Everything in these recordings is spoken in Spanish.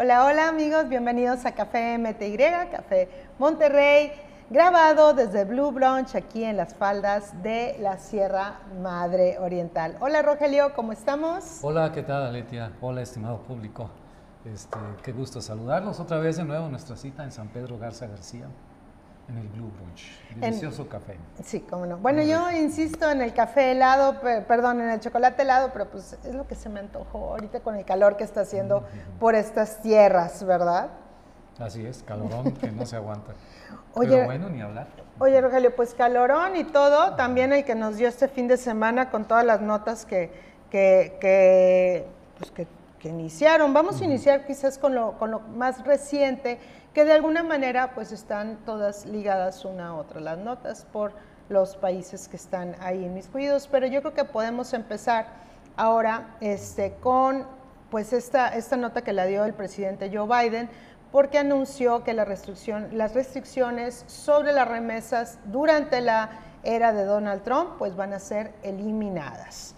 Hola, hola amigos, bienvenidos a Café MTY, Café Monterrey, grabado desde Blue Brunch aquí en las faldas de la Sierra Madre Oriental. Hola Rogelio, ¿cómo estamos? Hola, ¿qué tal Aletia? Hola, estimado público. Este, qué gusto saludarlos otra vez de nuevo en nuestra cita en San Pedro Garza García. En el Blue Brunch. Delicioso café. Sí, cómo no. Bueno, yo insisto en el café helado, perdón, en el chocolate helado, pero pues es lo que se me antojó ahorita con el calor que está haciendo por estas tierras, ¿verdad? Así es, calorón que no se aguanta. Oye, pero bueno, ni hablar. Oye, Rogelio, pues calorón y todo, también el que nos dio este fin de semana con todas las notas que, que, que, pues que, iniciaron. Vamos a iniciar quizás con lo, con lo más reciente que de alguna manera pues están todas ligadas una a otra, las notas por los países que están ahí inmiscuidos, pero yo creo que podemos empezar ahora este, con pues esta, esta nota que la dio el presidente Joe Biden, porque anunció que la restricción, las restricciones sobre las remesas durante la era de Donald Trump pues van a ser eliminadas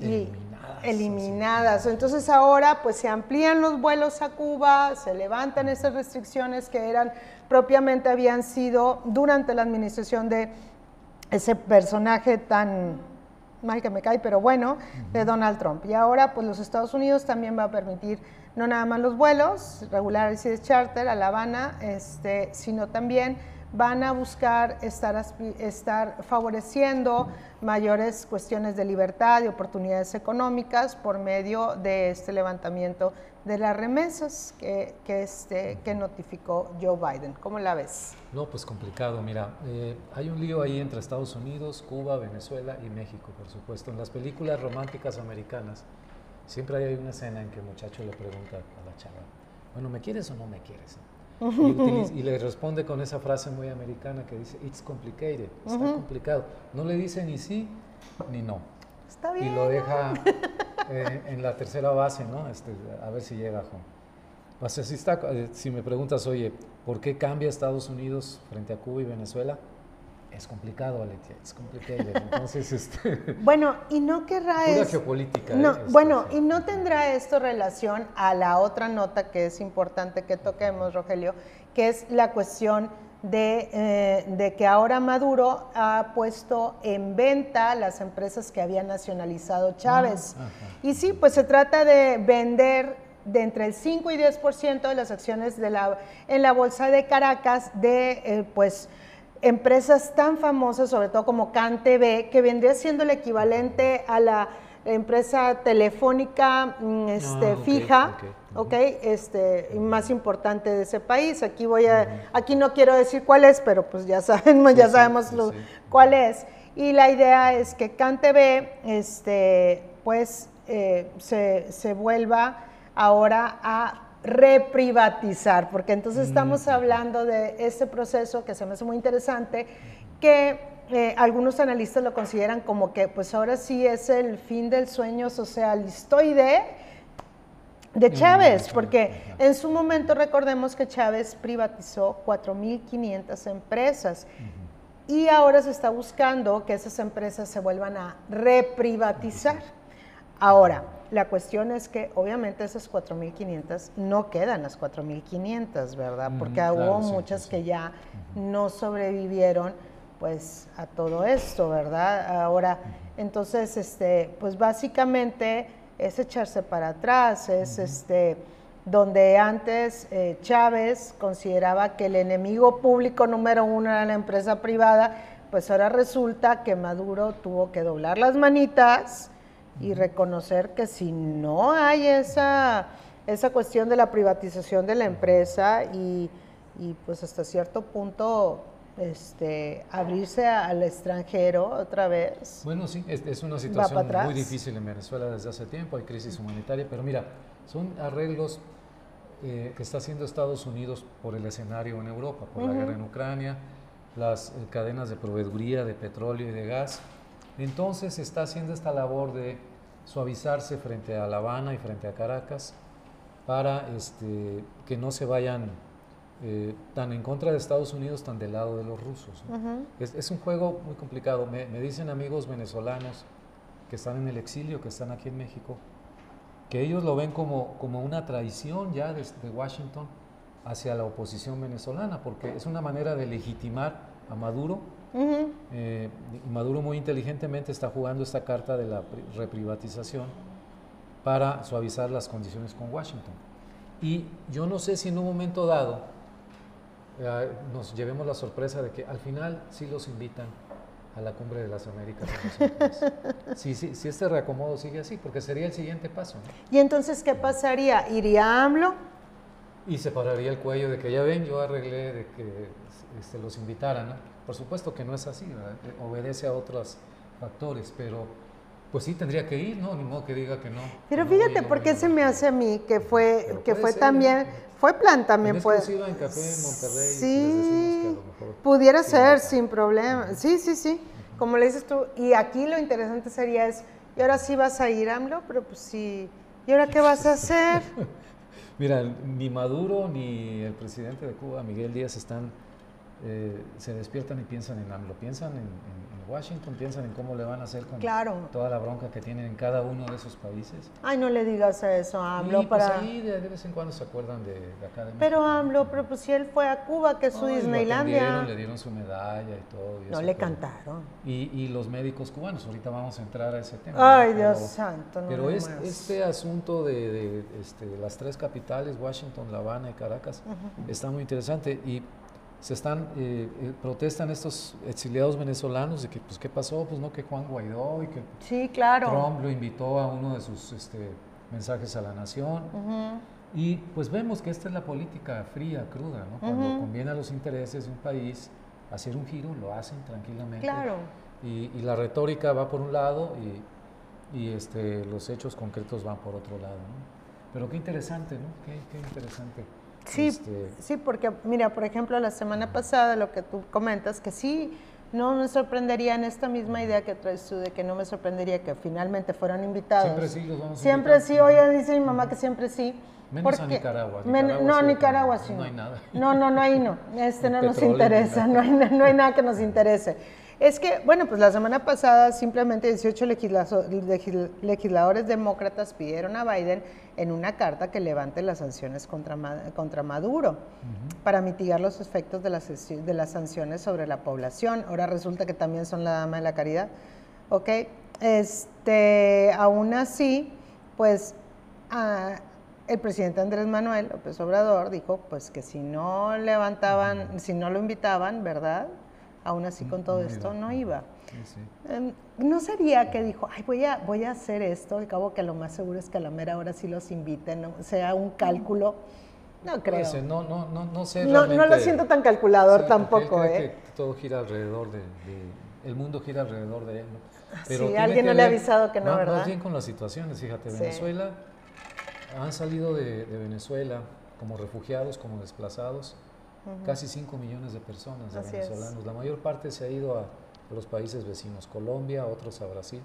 eliminadas. eliminadas. Entonces ahora pues se amplían los vuelos a Cuba, se levantan esas restricciones que eran propiamente habían sido durante la administración de ese personaje tan mal que me cae, pero bueno, de Donald Trump. Y ahora pues los Estados Unidos también va a permitir no nada más los vuelos regulares y de charter a La Habana, este, sino también van a buscar estar, estar favoreciendo mayores cuestiones de libertad y oportunidades económicas por medio de este levantamiento de las remesas que, que, este, que notificó Joe Biden. ¿Cómo la ves? No, pues complicado. Mira, eh, hay un lío ahí entre Estados Unidos, Cuba, Venezuela y México, por supuesto. En las películas románticas americanas siempre hay una escena en que el muchacho le pregunta a la chava, bueno, ¿me quieres o no me quieres? Y, le responde con esa frase muy americana que dice, it's complicated, está complicado. No le dice ni sí ni no. Está bien. Y lo deja eh, en la tercera base, ¿no? Este, a ver si llega, Juan. Pues así está, eh, si me preguntas, oye, ¿por qué cambia Estados Unidos frente a Cuba y Venezuela? Es complicado, Aletia, es complicado. Entonces, este... Bueno, y no querrá... Pura geopolítica. No, ¿eh? bueno, y no tendrá esto relación a la otra nota que es importante que toquemos, Rogelio, que es la cuestión de, eh, de, que ahora Maduro ha puesto en venta las empresas que había nacionalizado Chávez. Ah, y sí, pues se trata de vender de entre el 5 y 10% de las acciones de la, en la bolsa de Caracas de, eh, pues, empresas tan famosas, sobre todo como CanTV, que vendría siendo el equivalente a la empresa telefónica mm, este, ah, fija, okay, este, más importante de ese país. Aquí voy a, aquí no quiero decir cuál es, pero pues ya sabemos, ya sabemos cuál es. Y la idea es que CanTV, este, pues, eh, se, se vuelva ahora a reprivatizar, porque entonces estamos hablando de este proceso que se me hace muy interesante, que eh, algunos analistas lo consideran como que pues ahora sí es el fin del sueño socialistoide de Chávez, porque en su momento recordemos que Chávez privatizó 4.500 empresas y ahora se está buscando que esas empresas se vuelvan a reprivatizar. Ahora, la cuestión es que obviamente esas 4.500 no quedan las 4.500, ¿verdad? Porque hubo muchas que ya no sobrevivieron pues a todo esto, ¿verdad? Ahora, entonces, este, pues básicamente es echarse para atrás, es este donde antes eh, Chávez consideraba que el enemigo público número uno era la empresa privada, pues ahora resulta que Maduro tuvo que doblar las manitas y reconocer que si no hay esa, esa cuestión de la privatización de la empresa y, pues hasta cierto punto este, abrirse al extranjero otra vez. Bueno, sí, es, una situación muy difícil en Venezuela desde hace tiempo, hay crisis humanitaria, pero mira, son arreglos eh, que está haciendo Estados Unidos por el escenario en Europa, por la guerra en Ucrania, las eh, cadenas de proveeduría de petróleo y de gas, entonces está haciendo esta labor de suavizarse frente a La Habana y frente a Caracas para este, que no se vayan eh, tan en contra de Estados Unidos, tan del lado de los rusos. es, un juego muy complicado. Me, dicen amigos venezolanos que están en el exilio, que están aquí en México, que ellos lo ven como, como una traición ya desde Washington hacia la oposición venezolana, porque es una manera de legitimar a Maduro. Eh, y Maduro muy inteligentemente está jugando esta carta de la reprivatización para suavizar las condiciones con Washington. Y yo no sé si en un momento dado eh, nos llevemos la sorpresa de que al final sí los invitan a la cumbre de las Américas. si, si, si este reacomodo sigue así, porque sería el siguiente paso. ¿Y entonces qué pasaría? ¿Iría AMLO? Y se pararía el cuello de que ya ven, yo arreglé de que este, los invitaran. Por supuesto que no es así, obedece a otros factores, pero pues sí tendría que ir, ¿no? Ni modo que diga que no. Pero fíjate, ¿por qué se me hace a mí que fue, que fue también, fue plan también? Fue, en café en Monterrey. Sí, pudiera ser sin problema. Sí, sí, sí. Como le dices tú, y aquí lo interesante sería es, y ahora sí vas a ir, AMLO, pero pues sí, ¿y ahora qué vas a hacer? Mira, ni Maduro ni el presidente de Cuba, Miguel Díaz, están, eh, se despiertan y piensan en AMLO, piensan en Washington piensan en cómo le van a hacer con toda la bronca que tienen en cada uno de esos países. Ay, no le digas eso a AMLO. Y, pues, para... ahí de, vez en cuando se acuerdan de, de acá de Pero AMLO, pero pues si él fue a Cuba, que es su Disneylandia. le dieron su medalla y todo. no le cantaron. Y, y, los médicos cubanos, ahorita vamos a entrar a ese tema. Ay, Dios santo. No pero este asunto de, este, las tres capitales, Washington, La Habana y Caracas, está muy interesante. Y se están, eh, eh, protestan estos exiliados venezolanos de que, pues, ¿qué pasó? Pues no, que Juan Guaidó y que sí, claro. Trump lo invitó a uno de sus este, mensajes a la nación. Y pues vemos que esta es la política fría, cruda, ¿no? Cuando conviene a los intereses de un país hacer un giro, lo hacen tranquilamente. Claro. Y, la retórica va por un lado y, y, este, los hechos concretos van por otro lado, ¿no? Pero qué interesante, ¿no? Qué, qué interesante. Sí, este, sí, porque mira, por ejemplo, la semana pasada lo que tú comentas, que sí, no me sorprendería en esta misma idea que traes tú, de que no me sorprendería que finalmente fueran invitados. Siempre sí, los vamos a Siempre sí, oye, dice mi mamá que siempre sí. Menos a Nicaragua. no, Nicaragua sí. No hay nada. No, no, no, ahí no. Este no nos interesa, no hay, no hay nada que nos interese. Es que, bueno, pues la semana pasada simplemente 18 legisladores demócratas pidieron a Biden en una carta que levante las sanciones contra, contra Maduro para mitigar los efectos de las, de las sanciones sobre la población. Ahora resulta que también son la dama de la caridad. ¿Ok? Este, aún así, pues el presidente Andrés Manuel López Obrador dijo pues que si no levantaban, si no lo invitaban, ¿verdad? Aún así con todo esto no iba. Em, no sería que dijo, ay, voy a, voy a hacer esto, al cabo que lo más seguro es que a la mera hora sí los inviten, sea un cálculo. No creo. no, no, no, no sé. No, no lo siento tan calculador tampoco. ¿eh? Que todo gira alrededor de, El mundo gira alrededor de él. Pero sí, alguien no le ha avisado que no, ¿verdad? Más bien con las situaciones, fíjate, Venezuela, han salido de, de Venezuela como refugiados, como desplazados, casi 5 millones de personas de venezolanos. La mayor parte se ha ido a, los países vecinos, Colombia, otros a Brasil.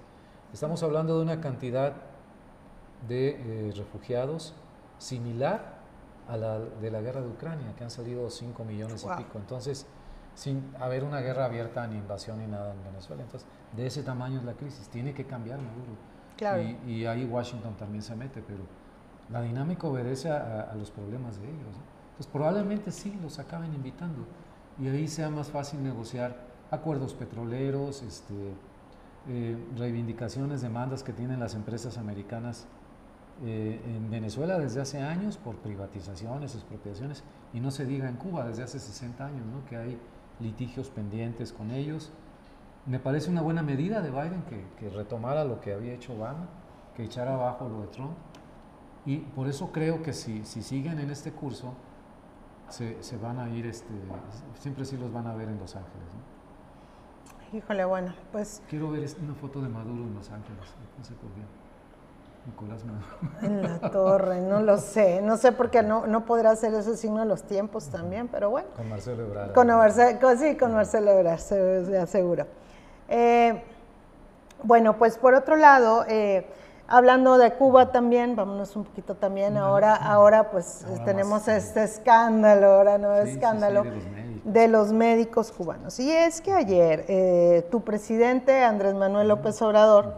Estamos hablando de una cantidad de eh, refugiados similar a la de la guerra de Ucrania, que han salido 5 millones y pico. Entonces, sin haber una guerra abierta ni invasión ni nada en Venezuela. Entonces, de ese tamaño es la crisis. Tiene que cambiar Maduro. Claro. Y, ahí Washington también se mete, pero la dinámica obedece a, a los problemas de ellos. ¿no? Pues probablemente sí los acaben invitando y ahí sea más fácil negociar acuerdos petroleros, este, eh, reivindicaciones, demandas que tienen las empresas americanas eh, en Venezuela desde hace años por privatizaciones, expropiaciones, y no se diga en Cuba desde hace 60 años, ¿no? que hay litigios pendientes con ellos. Me parece una buena medida de Biden que, retomara lo que había hecho Obama, que echara abajo lo de Trump. Y por eso creo que si siguen en este curso, se, se, van a ir, este, siempre sí los van a ver en Los Ángeles. ¿no? Híjole, bueno, pues... Quiero ver una foto de Maduro en Los Ángeles, no sé por qué. Nicolás Maduro. En la torre, no lo sé, no sé por qué no, no podrá hacer ese signo de los tiempos también, pero bueno. Con Marcelo Ebrard. Con, Marcelo, sí, con Marcelo Ebrard, se, aseguro. Eh, bueno, pues por otro lado, eh, Hablando de Cuba también, vámonos un poquito también, ahora, ahora pues tenemos este escándalo, ahora no escándalo de, los médicos. cubanos. Y es que ayer eh, tu presidente, Andrés Manuel López Obrador,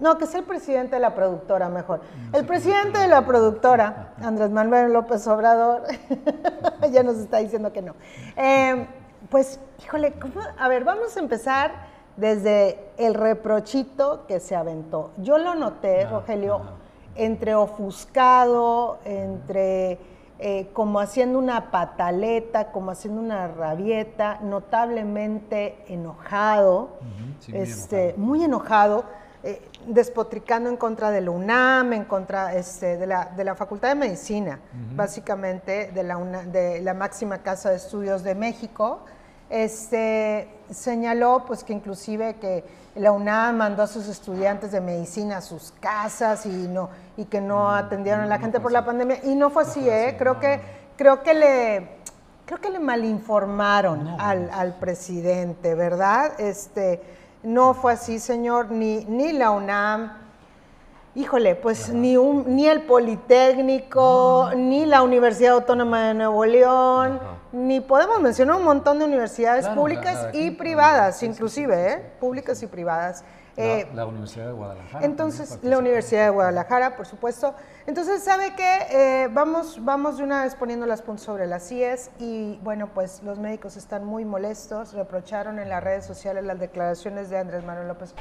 No, que es el presidente de la productora, mejor. El presidente de la productora, Andrés Manuel López Obrador, ya nos está diciendo que no. Eh, pues, híjole, a ver, vamos a empezar desde el reprochito que se aventó. Yo lo noté, Rogelio, entre ofuscado, entre eh, como haciendo una pataleta, como haciendo una rabieta, notablemente enojado, este, muy enojado, eh, despotricando en contra de la UNAM, en contra este, de, la, de, la, Facultad de Medicina, básicamente de la, de la máxima casa de estudios de México. Este, señaló pues que inclusive que la UNAM mandó a sus estudiantes de medicina a sus casas y no y que no mm, atendieron a la gente por la pandemia. Y no fue así, ¿eh? Creo que creo que le creo que le malinformaron al, al, presidente, ¿verdad? Este no fue así, señor, ni ni la UNAM. Híjole, pues ni, un, ni el Politécnico, ni la Universidad Autónoma de Nuevo León, ni podemos mencionar un montón de universidades públicas y privadas, inclusive, ¿eh? públicas y privadas. La, eh, la, Universidad de Guadalajara. Entonces, la Universidad de Guadalajara, por supuesto. Entonces, ¿sabe qué? Eh, vamos, vamos de una vez poniendo las puntos sobre las CIES y bueno, pues los médicos están muy molestos, reprocharon en las redes sociales las declaraciones de Andrés Manuel López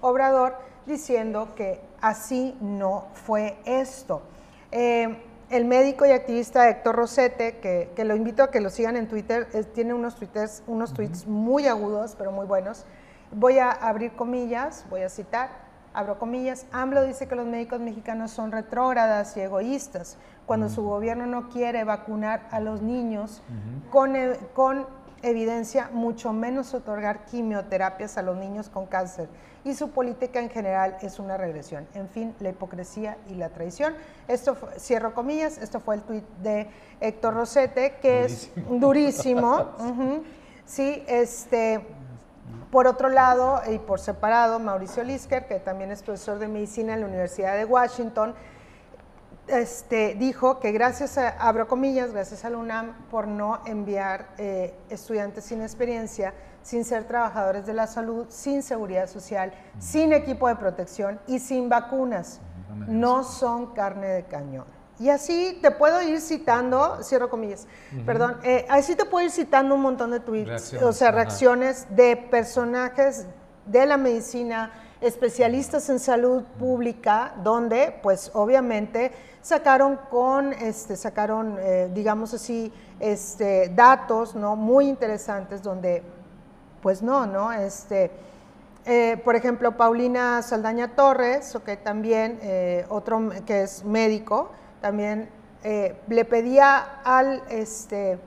Obrador diciendo que así no fue esto. Eh, el médico y activista Héctor Rosete, que, lo invito a que lo sigan en Twitter, tiene unos, twitters, unos tweets muy agudos, pero muy buenos. Voy a abrir comillas, voy a citar, abro comillas, AMLO dice que los médicos mexicanos son retrógradas y egoístas cuando su gobierno no quiere vacunar a los niños con, e, con evidencia, mucho menos otorgar quimioterapias a los niños con cáncer y su política en general es una regresión. En fin, la hipocresía y la traición. Esto, cierro comillas, esto fue el tuit de Héctor Rosete, que es durísimo. Sí, este, por otro lado, y por separado, Mauricio Lisker, que también es profesor de medicina en la Universidad de Washington, este, dijo que gracias a, abro comillas, gracias a la UNAM por no enviar eh, estudiantes sin experiencia, sin ser trabajadores de la salud, sin seguridad social, sin equipo de protección y sin vacunas. No son carne de cañón. Y así te puedo ir citando, cierro comillas, perdón, eh, así te puedo ir citando un montón de tweets, o sea, reacciones de personajes de la medicina, especialistas en salud pública, donde pues obviamente sacaron con, este, sacaron, eh, digamos así, este, datos, ¿no? Muy interesantes donde, pues no, ¿no? Este, eh, por ejemplo, Paulina Saldaña Torres, que también, eh, otro que es médico, también le pedía al, este,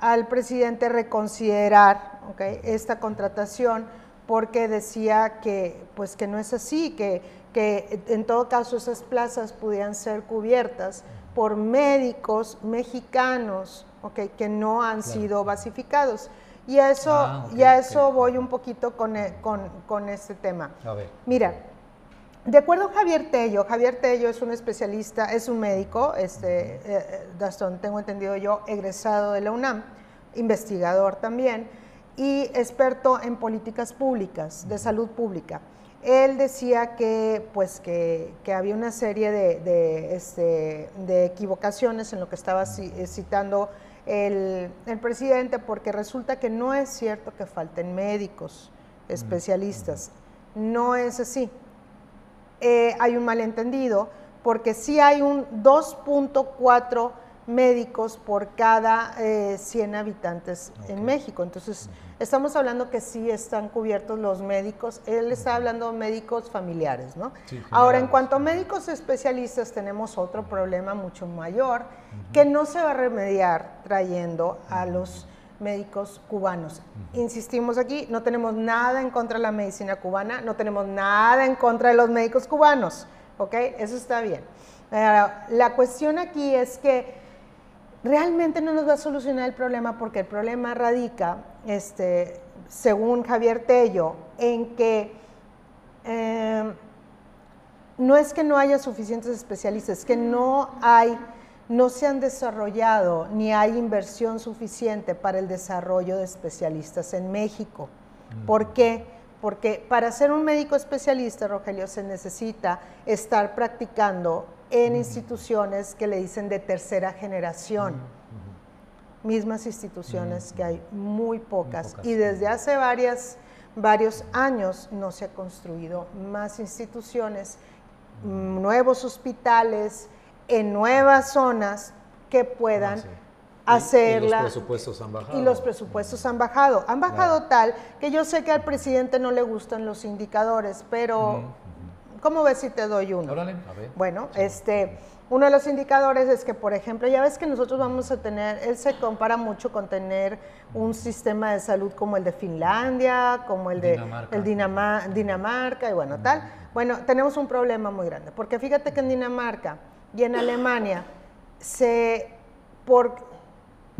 al presidente reconsiderar esta contratación porque decía que, pues, que no es así, que, que en todo caso esas plazas pudieran ser cubiertas por médicos mexicanos okay, que no han sido basificados. Y a eso, ah, eso voy un poquito con, e, con, con este tema. A ver. Mira, de acuerdo a Javier Tello, Javier Tello es un especialista, es un médico, este, eh, Gastón, tengo entendido yo, egresado de la UNAM, investigador también y experto en políticas públicas, de salud pública. Él decía que, pues, que, había una serie de, este, de, equivocaciones en lo que estaba eh, citando el, presidente, porque resulta que no es cierto que falten médicos especialistas. No es así. Eh, hay un malentendido, porque sí hay un 2.4 médicos por cada 100 eh, habitantes en México. Entonces, estamos hablando que sí están cubiertos los médicos. Él está hablando de médicos familiares, ¿no? Ahora, en cuanto a médicos especialistas, tenemos otro problema mucho mayor que no se va a remediar trayendo a los médicos cubanos. Insistimos aquí, no tenemos nada en contra de la medicina cubana, no tenemos nada en contra de los médicos cubanos, ¿ok? Eso está bien. la cuestión aquí es que realmente no nos va a solucionar el problema porque el problema radica, este, según Javier Tello, en que em, no es que no haya suficientes especialistas, es que no hay, no se han desarrollado ni hay inversión suficiente para el desarrollo de especialistas en México. ¿Por qué? porque para ser un médico especialista, Rogelio, se necesita estar practicando en instituciones que le dicen de tercera generación. Mismas instituciones que hay muy pocas. Y desde hace varias, varios años no se ha construido más instituciones, nuevos hospitales en nuevas zonas que puedan ah, hacerla. Y, los presupuestos han bajado. Y los presupuestos han bajado. Han bajado tal que yo sé que al presidente no le gustan los indicadores, pero ¿cómo ves si te doy uno? Bueno, este, uno de los indicadores es que, por ejemplo, ya ves que nosotros vamos a tener, él se compara mucho con tener un sistema de salud como el de Finlandia, como el de Dinamarca, el Dinamarca y bueno, tal. Bueno, tenemos un problema muy grande, porque fíjate que en Dinamarca y en Alemania se, por,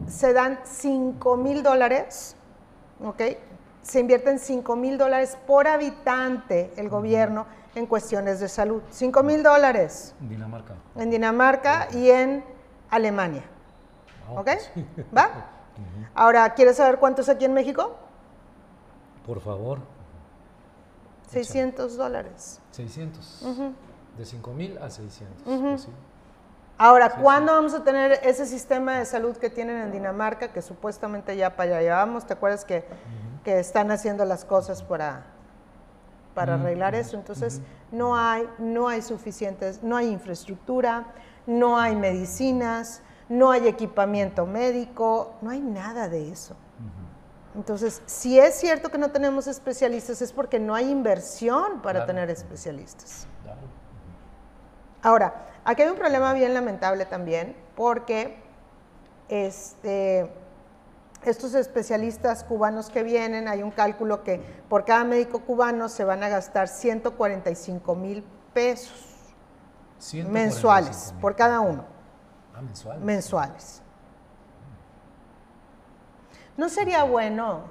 se dan 5 mil dólares, ¿ok? Se invierten 5 mil dólares por habitante el gobierno en cuestiones de salud. 5 mil dólares. En Dinamarca. En Dinamarca y en Alemania. Ah, ¿Ok? ¿Va? Ahora, ¿quieres saber cuánto es aquí en México? Por favor. 600 dólares. 600. De 5 mil a 600. Pues Ahora, ¿cuándo vamos a tener ese sistema de salud que tienen en Dinamarca, que supuestamente ya para allá llevamos? ¿Te acuerdas que, que están haciendo las cosas para, para arreglar eso? Entonces, no, hay, no hay suficientes, no hay infraestructura, no hay medicinas, no hay equipamiento médico, no hay nada de eso. Entonces, si es cierto que no tenemos especialistas, es porque no hay inversión para tener especialistas. Ahora, aquí hay un problema bien lamentable también, porque este, estos especialistas cubanos que vienen, hay un cálculo que por cada médico cubano se van a gastar 145 mil pesos mensuales, por cada uno. Ah, mensuales. Mensuales. ¿No sería bueno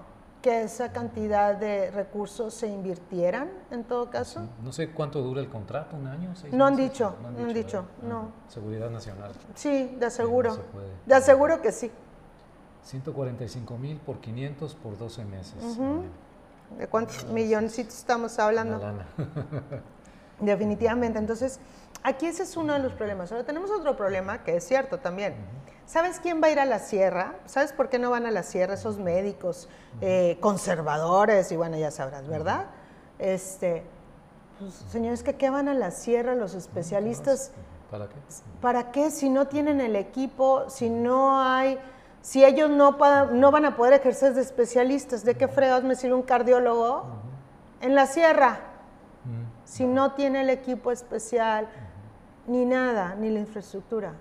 que esa cantidad de recursos se invirtieran en todo caso? No sé cuánto dura el contrato, un año, seis no, han dicho, no han dicho, no Seguridad Nacional. Sí, de aseguro. de aseguro que sí. 145 mil por 500 por 12 meses. ¿De cuántos milloncitos estamos hablando? Definitivamente. Entonces, aquí ese es uno de los problemas. Ahora tenemos otro problema que es cierto también. ¿Sabes quién va a ir a la sierra? ¿Sabes por qué no van a la sierra esos médicos eh, conservadores? Y bueno, ya sabrás, ¿verdad? Este, pues, señores, ¿qué van a la sierra los especialistas? ¿Para qué? ¿Para qué? Si no tienen el equipo, si no hay, si ellos no, no van a poder ejercer de especialistas, ¿de qué fregados me sirve un cardiólogo en la sierra? Si no tiene el equipo especial, ni nada, ni la infraestructura.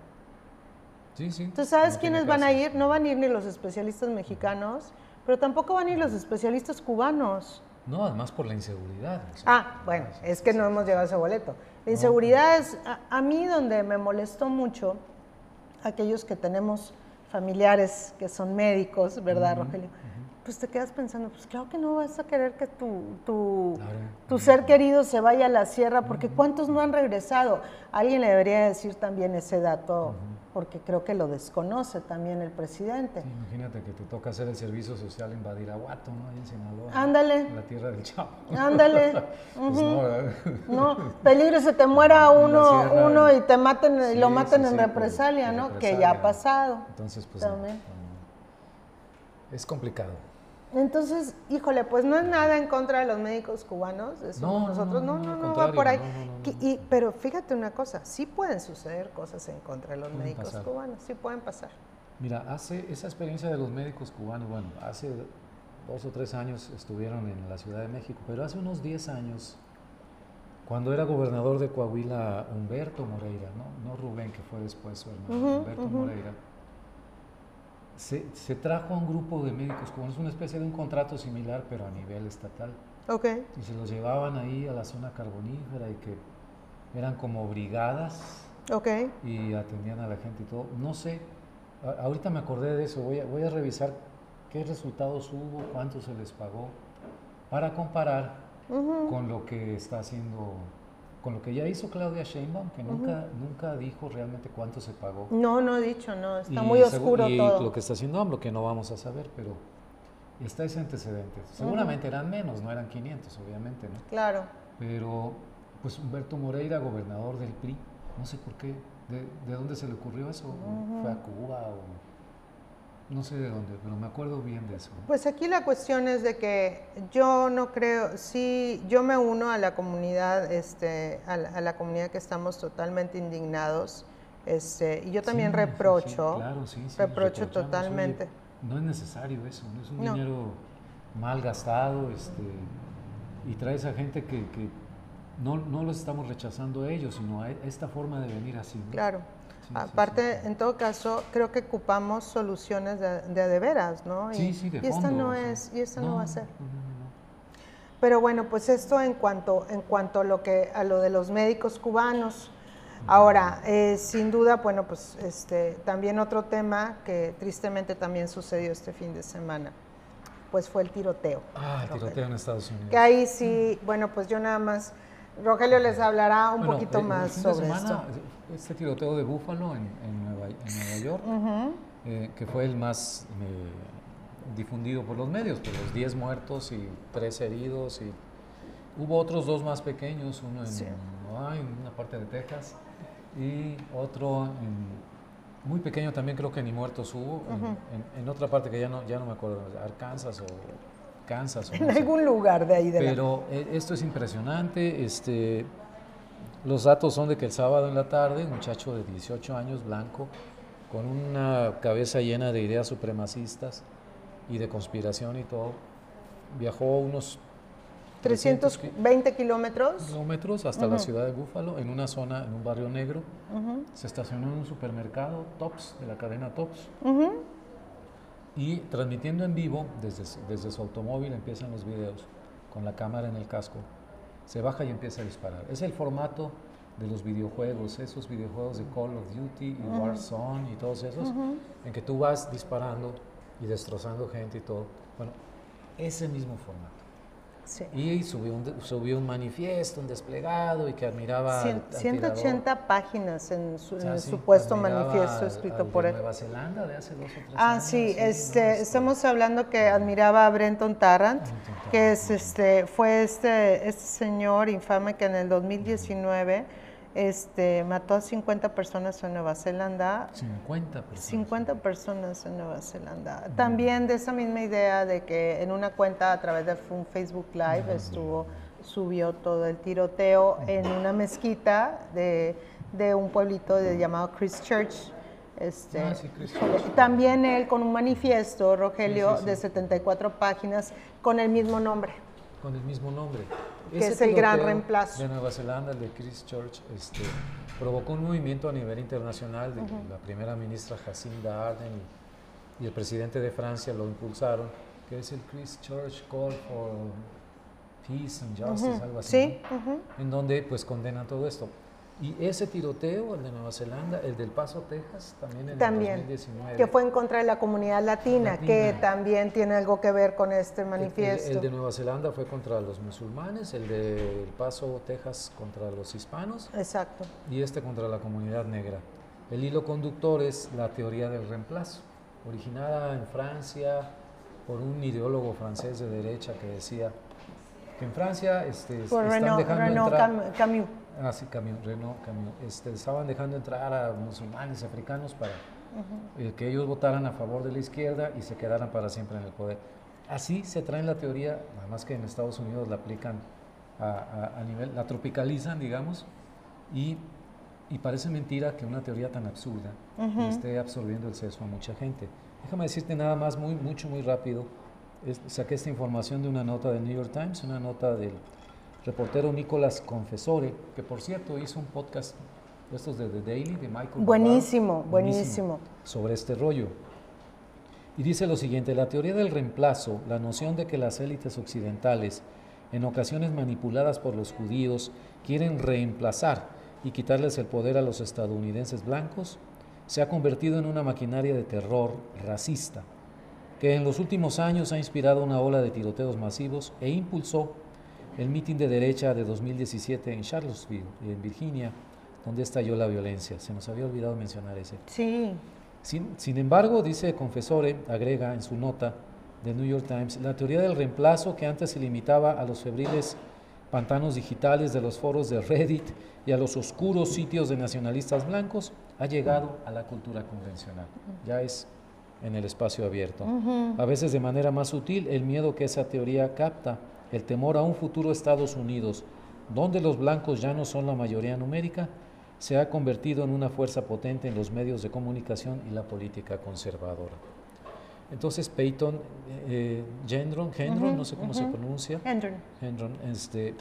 Sí, sí. ¿Tú sabes quiénes van a ir? No van a ir ni los especialistas mexicanos, pero tampoco van a ir los especialistas cubanos. No, además por la inseguridad. ah, bueno, es que no hemos llegado a ese boleto. La inseguridad es, a, mí donde me molestó mucho, aquellos que tenemos familiares que son médicos, ¿verdad, Rogelio? pues te quedas pensando, pues claro que no vas a querer que tu, tu, tu ser querido se vaya a la sierra, porque ¿cuántos no han regresado? Alguien le debería decir también ese dato, porque creo que lo desconoce también el presidente. imagínate que te toca hacer el servicio social en Badiraguato, ¿no? Ahí en Sinaloa. Ándale. En la tierra del Chavo. Ándale. pues no, no, peligro se te muera uno, uno y te maten, lo maten en represalia, ¿no? que ya ha pasado. Entonces, pues también. es complicado. Entonces, híjole, pues no es nada en contra de los médicos cubanos, no, nosotros no, no, no, va por ahí. Y, pero fíjate una cosa, sí pueden suceder cosas en contra de los médicos cubanos, sí pueden pasar. Mira, hace esa experiencia de los médicos cubanos, bueno, hace dos o tres años estuvieron en la Ciudad de México, pero hace unos diez años, cuando era gobernador de Coahuila Humberto Moreira, no, no Rubén, que fue después su hermano, Humberto Moreira, se, se, trajo a un grupo de médicos cubanos, una especie de un contrato similar, pero a nivel estatal. Okay. Y se los llevaban ahí a la zona carbonífera y que eran como brigadas. Okay. Y atendían a la gente y todo. No sé, ahorita me acordé de eso, voy a, voy a revisar qué resultados hubo, cuánto se les pagó, para comparar con lo que está haciendo con lo que ya hizo Claudia Sheinbaum, que nunca, nunca dijo realmente cuánto se pagó. No, no ha dicho, no, está muy oscuro y todo. lo que está haciendo AMLO, que no vamos a saber, pero está ese antecedente. Seguramente eran menos, no eran 500, obviamente, ¿no? Claro. Pero, pues Humberto Moreira, gobernador del PRI, no sé por qué, ¿de, de dónde se le ocurrió eso? ¿Fue a Cuba o...? No sé de dónde, pero me acuerdo bien de eso. Pues aquí la cuestión es de que yo no creo, sí, yo me uno a la comunidad, este, a la, comunidad que estamos totalmente indignados, este, y yo también reprocho, reprocho totalmente no es necesario eso, no es un dinero mal gastado este, y trae esa gente que, no, no, los estamos rechazando a ellos, sino a esta forma de venir así. Claro. Aparte, en todo caso, creo que ocupamos soluciones de, de, veras, ¿no? Y, sí, sí, de y esta no es, y esta no, va a ser. Pero bueno, pues esto en cuanto, en cuanto a lo que a lo de los médicos cubanos. Ahora, eh, sin duda, bueno, pues este, también otro tema que tristemente también sucedió este fin de semana, pues fue el tiroteo. Ah, el tiroteo en Estados Unidos. Que ahí sí, bueno, pues yo nada más, Rogelio les hablará un poquito más sobre esto. Este tiroteo de Búfalo en, Nueva, York, eh, que fue el más difundido por los medios, por los 10 muertos y 3 heridos y hubo otros dos más pequeños, uno en, en una parte de Texas y otro muy pequeño también creo que ni muertos hubo, en, otra parte que ya no, ya no me acuerdo, Arkansas o Kansas. en algún lugar de ahí. De Pero eh, esto es impresionante, este, los datos son de que el sábado en la tarde, un muchacho de 18 años, blanco, con una cabeza llena de ideas supremacistas y de conspiración y todo, viajó unos 320 kilómetros. Kilómetros hasta la ciudad de Búfalo, en una zona, en un barrio negro. Se estacionó en un supermercado, Tops, de la cadena Tops. Y transmitiendo en vivo, desde, desde su automóvil empiezan los videos, con la cámara en el casco. Se baja y empieza a disparar. Es el formato de los videojuegos, esos videojuegos de Call of Duty y Warzone y todos esos, en que tú vas disparando y destrozando gente y todo. Bueno, ese mismo formato. Y subió un, subió un manifiesto, un desplegado y que admiraba. 180 páginas en su, supuesto manifiesto escrito por él. Nueva Zelanda de hace dos o tres ah, sí, este, estamos hablando que admiraba a Brenton Tarrant, que es, este, fue este, este señor infame que en el 2019 este, mató a 50 personas en Nueva Zelanda. 50 personas. 50 personas en Nueva Zelanda. También de esa misma idea de que en una cuenta a través de un Facebook Live estuvo, subió todo el tiroteo en una mezquita de, de un pueblito de, llamado Christchurch. Este, ah, sí, También él con un manifiesto, Rogelio, de 74 páginas con el mismo nombre. Con el mismo nombre que es el gran reemplazo. De Nueva Zelanda, el de Christchurch, este, provocó un movimiento a nivel internacional. De, La primera ministra Jacinda Ardern y, el presidente de Francia lo impulsaron, que es el Christchurch Call for Peace and Justice, algo así. Sí. En donde pues condenan todo esto. Y ese tiroteo, el de Nueva Zelanda, el del Paso, Texas, también en también, 2019. Que fue en contra de la comunidad latina, que también tiene algo que ver con este manifiesto. El, de Nueva Zelanda fue contra los musulmanes, el de El Paso, Texas, contra los hispanos. Exacto. Y este contra la comunidad negra. El hilo conductor es la teoría del reemplazo, originada en Francia por un ideólogo francés de derecha que decía que en Francia este, están dejando entrar... Camus Ah, sí, Renault Este, estaban dejando entrar a musulmanes africanos para eh, que ellos votaran a favor de la izquierda y se quedaran para siempre en el poder. Así se traen la teoría, nada más que en Estados Unidos la aplican a, nivel, la tropicalizan, digamos, y, y, parece mentira que una teoría tan absurda esté absorbiendo el sexo a mucha gente. Déjame decirte nada más, muy, mucho, muy rápido. saqué esta información de una nota del New York Times, una nota del reportero Nicolás Confesore, que por cierto hizo un podcast de estos de The Daily, de Michael. Buenísimo, buenísimo, Sobre este rollo. Y dice lo siguiente, la teoría del reemplazo, la noción de que las élites occidentales, en ocasiones manipuladas por los judíos, quieren reemplazar y quitarles el poder a los estadounidenses blancos, se ha convertido en una maquinaria de terror racista, que en los últimos años ha inspirado una ola de tiroteos masivos e impulsó el mitin de derecha de 2017 en Charlottesville, en Virginia, donde estalló la violencia. Se nos había olvidado mencionar ese. Sí. Sin, embargo, dice Confesore, agrega en su nota, del New York Times, la teoría del reemplazo que antes se limitaba a los febriles pantanos digitales de los foros de Reddit y a los oscuros sitios de nacionalistas blancos, ha llegado a la cultura convencional. Ya es en el espacio abierto. A veces de manera más sutil, el miedo que esa teoría capta, el temor a un futuro Estados Unidos, donde los blancos ya no son la mayoría numérica, se ha convertido en una fuerza potente en los medios de comunicación y la política conservadora. Entonces Peyton eh, Gendron, no sé cómo se pronuncia, Gendron. este,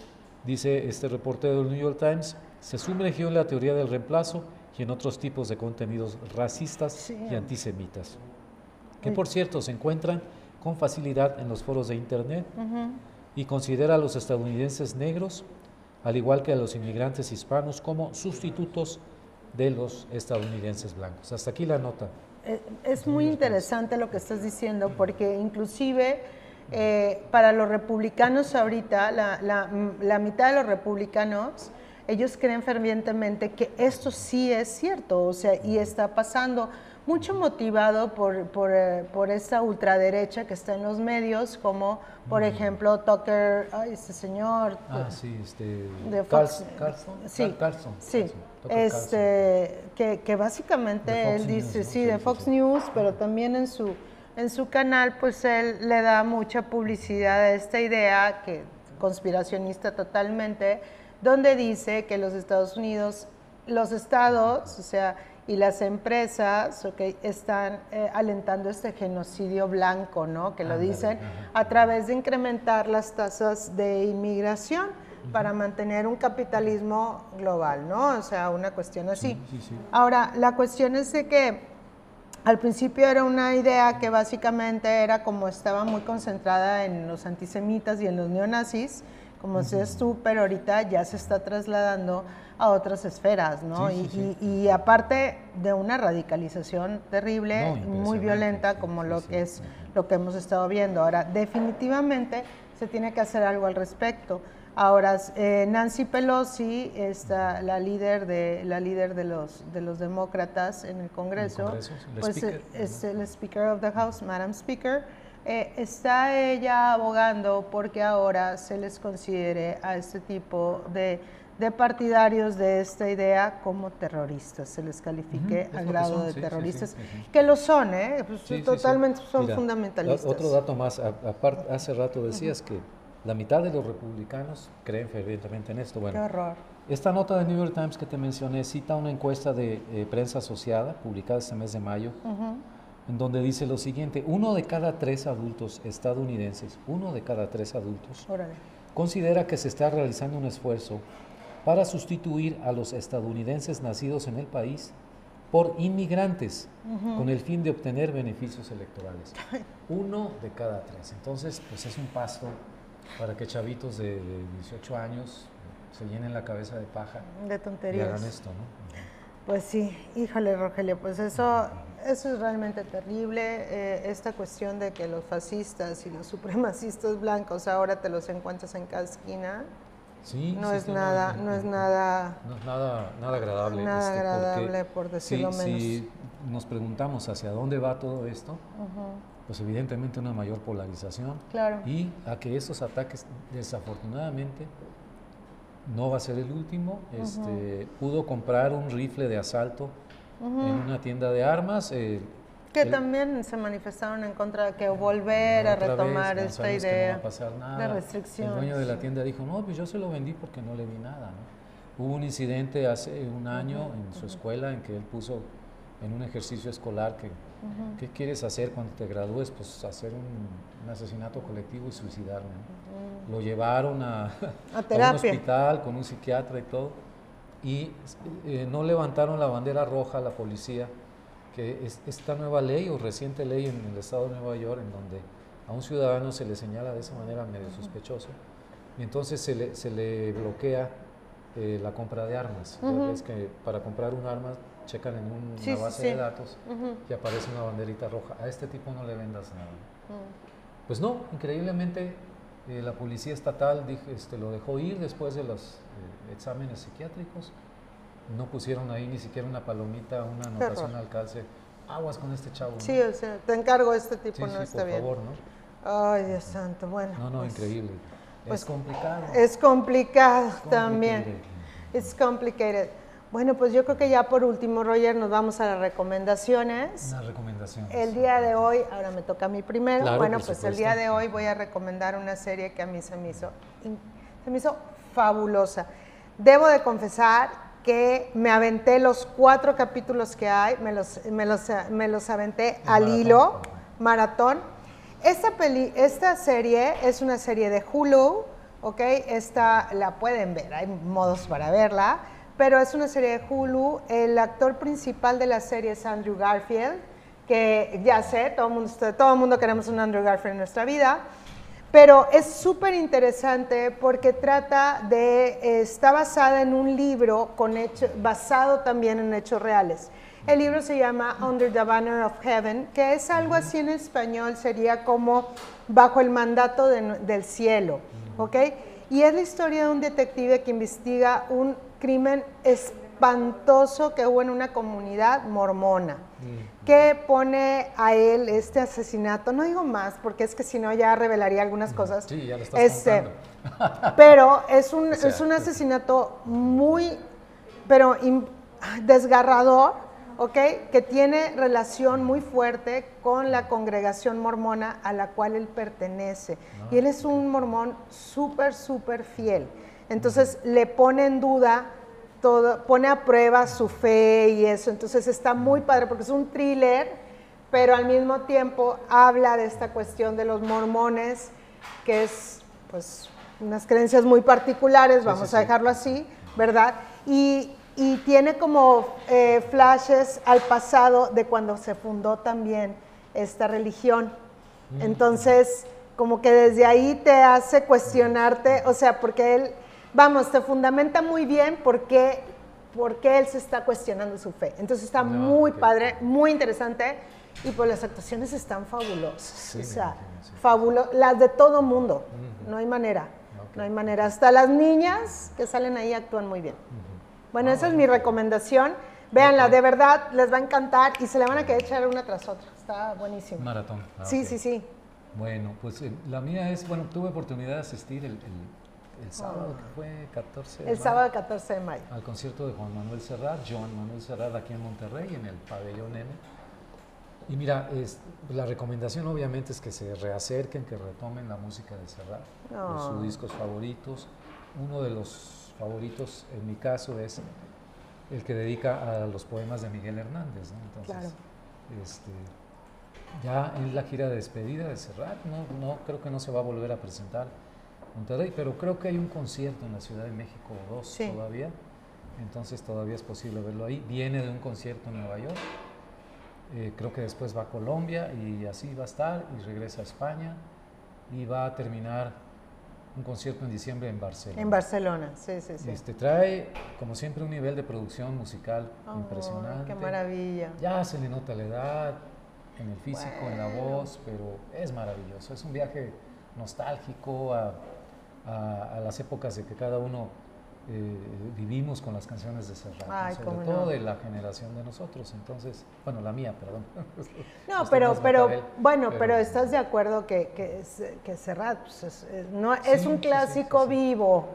dice este reportero del New York Times, se sumergió en la teoría del reemplazo y en otros tipos de contenidos racistas y antisemitas, que por cierto se encuentran con facilidad en los foros de Internet y considera a los estadounidenses negros, al igual que a los inmigrantes hispanos, como sustitutos de los estadounidenses blancos. Hasta aquí la nota. Eh, es muy interesante lo que estás diciendo porque inclusive eh, para los republicanos ahorita, la, mitad de los republicanos, ellos creen fervientemente que esto sí es cierto, o sea, y está pasando mucho motivado por, por, eh, por, esta ultraderecha que está en los medios, como por ejemplo Tucker, ay, este señor. Ah, sí, este. De Fox, Carlson. Sí, Carlson, sí. este, que, que, básicamente él dice, sí, de Fox News, pero también en su, en su canal, pues él le da mucha publicidad a esta idea, que conspiracionista totalmente, donde dice que los Estados Unidos, los estados, o sea, y las empresas okay, están eh, alentando este genocidio blanco, ¿no? que lo dicen, a través de incrementar las tasas de inmigración para mantener un capitalismo global, ¿no? O sea, una cuestión así. Ahora, la cuestión es de que al principio era una idea que básicamente era como estaba muy concentrada en los antisemitas y en los neonazis, como decías tú, pero ahorita ya se está trasladando a otras esferas, ¿no? y, aparte de una radicalización terrible, muy violenta, como lo que es lo que hemos estado viendo. Ahora, definitivamente se tiene que hacer algo al respecto. Ahora, eh, Nancy Pelosi, está la líder de la líder de los de los demócratas en el Congreso, pues eh, es el Speaker of the House, Madam Speaker. Eh, está ella abogando porque ahora se les considere a este tipo de de partidarios de esta idea como terroristas, se les califique al grado de terroristas, que lo son, ¿eh? Pues, totalmente son fundamentalistas. Otro dato más, aparte, hace rato decías que la mitad de los republicanos creen fervientemente en esto. Bueno, Qué horror. Esta nota de New York Times que te mencioné cita una encuesta de eh, prensa asociada publicada este mes de mayo, en donde dice lo siguiente, uno de cada tres adultos estadounidenses, uno de cada tres adultos, considera que se está realizando un esfuerzo para sustituir a los estadounidenses nacidos en el país por inmigrantes con el fin de obtener beneficios electorales. Uno de cada tres. Entonces, pues es un pasto para que chavitos de, 18 años se llenen la cabeza de paja de tonterías. y hagan esto, ¿no? Pues sí, híjole Rogelio, pues eso, eso es realmente terrible, eh, esta cuestión de que los fascistas y los supremacistas blancos ahora te los encuentras en cada esquina, no es nada, no, es nada, no es nada, nada agradable. Nada este, agradable, por decirlo menos. Si nos preguntamos hacia dónde va todo esto, pues evidentemente una mayor polarización. Claro. Y a que esos ataques, desafortunadamente, no va a ser el último. este, pudo comprar un rifle de asalto en una tienda de armas. Eh, que también se manifestaron en contra de que volver a retomar esta idea de restricción. El dueño de la tienda dijo, no, pues yo se lo vendí porque no le vi nada. Hubo un incidente hace un año en su escuela en que él puso en un ejercicio escolar que, ¿qué quieres hacer cuando te gradúes? Pues hacer un, asesinato colectivo y suicidarme. Lo llevaron a, a, un hospital con un psiquiatra y todo, y eh, no levantaron la bandera roja la policía que es esta nueva ley o reciente ley en el estado de Nueva York en donde a un ciudadano se le señala de esa manera medio sospechoso y entonces se le, se le bloquea eh, la compra de armas. Es que para comprar un arma checan en una base de datos y aparece una banderita roja. A este tipo no le vendas nada. Pues no, increíblemente eh, la policía estatal este, lo dejó ir después de los eh, exámenes psiquiátricos no pusieron ahí ni siquiera una palomita, una anotación al calce. Aguas con este chavo. Sí, o sea, te encargo, este tipo no está bien. Por favor, ¿no? Ay, Dios santo, bueno. No, no, pues, increíble. Pues, es complicado. Es complicado también. Es complicated. Bueno, pues yo creo que ya por último, Roger, nos vamos a las recomendaciones. Las recomendaciones. El día de hoy, ahora me toca a mí primero. bueno, pues el día de hoy voy a recomendar una serie que a mí se me hizo, se me hizo fabulosa. Debo de confesar que me aventé los cuatro capítulos que hay, me los, me los, me los aventé al hilo, maratón. Esta, peli, esta serie es una serie de Hulu, ¿ok? Esta la pueden ver, hay modos para verla pero es una serie de Hulu. El actor principal de la serie es Andrew Garfield, que ya sé, todo el mundo, todo mundo queremos un Andrew Garfield en nuestra vida. Pero es súper interesante porque trata de, está basada en un libro con hecho, basado también en hechos reales. El libro se llama Under the Banner of Heaven, que es algo así en español, sería como bajo el mandato del cielo, ¿ok? Y es la historia de un detective que investiga un crimen espantoso que hubo en una comunidad mormona, mm. que pone a él este asesinato, no digo más, porque es que si no ya revelaría algunas cosas. Sí, ya lo estás este, Pero es un, es un asesinato muy, pero desgarrador, ¿ok? Que tiene relación muy fuerte con la congregación mormona a la cual él pertenece. Y él es un mormón súper, súper fiel. Entonces le pone en duda todo, pone a prueba su fe y eso. Entonces está muy padre porque es un thriller, pero al mismo tiempo habla de esta cuestión de los mormones, que es pues unas creencias muy particulares, vamos a dejarlo así, ¿verdad? Y, tiene como eh, flashes al pasado de cuando se fundó también esta religión. Mm. Entonces, como que desde ahí te hace cuestionarte, o sea, porque él vamos, te fundamenta muy bien por qué, él se está cuestionando su fe. Entonces está muy padre, muy interesante y pues las actuaciones están fabulosas. o sea, las de todo mundo. No hay manera. No hay manera. Hasta las niñas que salen ahí actúan muy bien. Bueno, esa es mi recomendación. Véanla, de verdad, les va a encantar y se la van a querer echar una tras otra. Está buenísimo. Maratón. Ah, sí, sí, sí. Bueno, pues eh, la mía es, bueno, tuve oportunidad de asistir el el sábado que fue 14 de El sábado 14 de mayo. Al concierto de Juan Manuel Serrat, Joan Manuel Serrat aquí en Monterrey, en el pabellón N. Y mira, es, la recomendación obviamente es que se reacerquen, que retomen la música de Serrat, sus discos favoritos. Uno de los favoritos, en mi caso, es el que dedica a los poemas de Miguel Hernández. Entonces, este, ya en la gira de despedida de Serrat, no, no, creo que no se va a volver a presentar Monterrey, pero creo que hay un concierto en la Ciudad de México o dos todavía, entonces todavía es posible verlo ahí. Viene de un concierto en Nueva York, eh, creo que después va a Colombia y así va a estar y regresa a España y va a terminar un concierto en diciembre en Barcelona. En Barcelona, sí, sí, sí. Este, trae, como siempre, un nivel de producción musical impresionante. ¡Qué maravilla! Ya se le nota la edad, en el físico, en la voz, pero es maravilloso. Es un viaje nostálgico a a, las épocas de que cada uno eh, vivimos con las canciones de Serrat, sobre todo de la generación de nosotros. Entonces, bueno, la mía, perdón. No, pero, pero, bueno, pero, estás de acuerdo que, que, que Serrat pues, es, no, es un clásico vivo,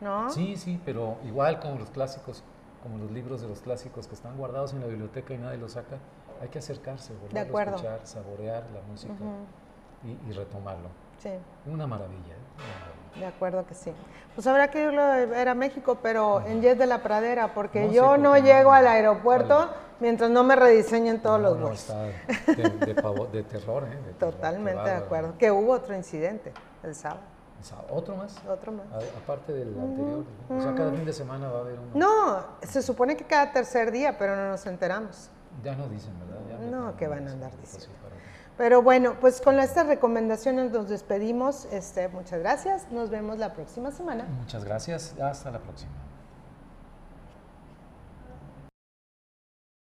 ¿no? Sí, sí, pero igual como los clásicos, como los libros de los clásicos que están guardados en la biblioteca y nadie los saca, hay que acercarse, volver a escuchar, saborear la música y, retomarlo. Sí. Una maravilla. ¿eh? De acuerdo que sí. Pues habrá que irlo a ver a México, pero en Jet de la Pradera, porque yo no llego al aeropuerto mientras no me rediseñen todos los vuelos. de, terror, ¿eh? Totalmente de acuerdo. Que hubo otro incidente el sábado. ¿Otro más? Otro más. aparte del anterior. O sea, cada fin de semana va a haber uno. No, se supone que cada tercer día, pero no nos enteramos. Ya no dicen, ¿verdad? no, que van a andar diciendo. Pero bueno, pues con estas recomendaciones nos despedimos. Este, muchas gracias. Nos vemos la próxima semana. Muchas gracias. Hasta la próxima.